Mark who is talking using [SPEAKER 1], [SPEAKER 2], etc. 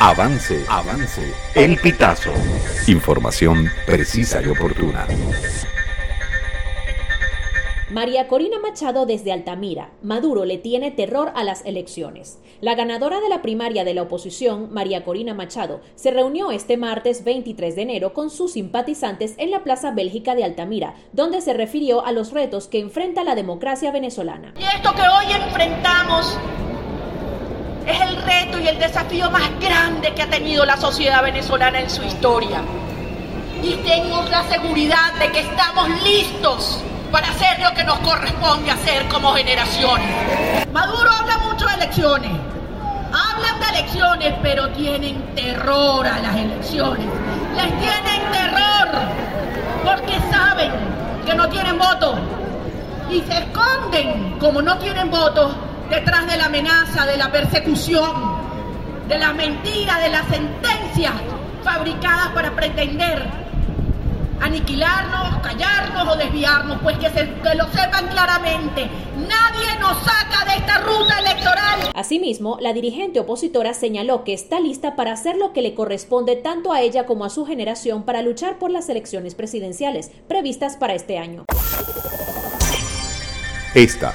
[SPEAKER 1] Avance, avance. El pitazo. Información precisa y oportuna.
[SPEAKER 2] María Corina Machado desde Altamira. Maduro le tiene terror a las elecciones. La ganadora de la primaria de la oposición, María Corina Machado, se reunió este martes 23 de enero con sus simpatizantes en la Plaza Bélgica de Altamira, donde se refirió a los retos que enfrenta la democracia venezolana.
[SPEAKER 3] Y esto que hoy enfrentamos y el desafío más grande que ha tenido la sociedad venezolana en su historia. Y tengo la seguridad de que estamos listos para hacer lo que nos corresponde hacer como generaciones. Maduro habla mucho de elecciones. Hablan de elecciones, pero tienen terror a las elecciones. Les tienen terror porque saben que no tienen voto y se esconden como no tienen votos detrás de la amenaza, de la persecución, de la mentira, de las sentencias fabricadas para pretender aniquilarnos, callarnos o desviarnos, pues que, se, que lo sepan claramente, nadie nos saca de esta ruta electoral.
[SPEAKER 2] Asimismo, la dirigente opositora señaló que está lista para hacer lo que le corresponde tanto a ella como a su generación para luchar por las elecciones presidenciales previstas para este año.
[SPEAKER 1] Esta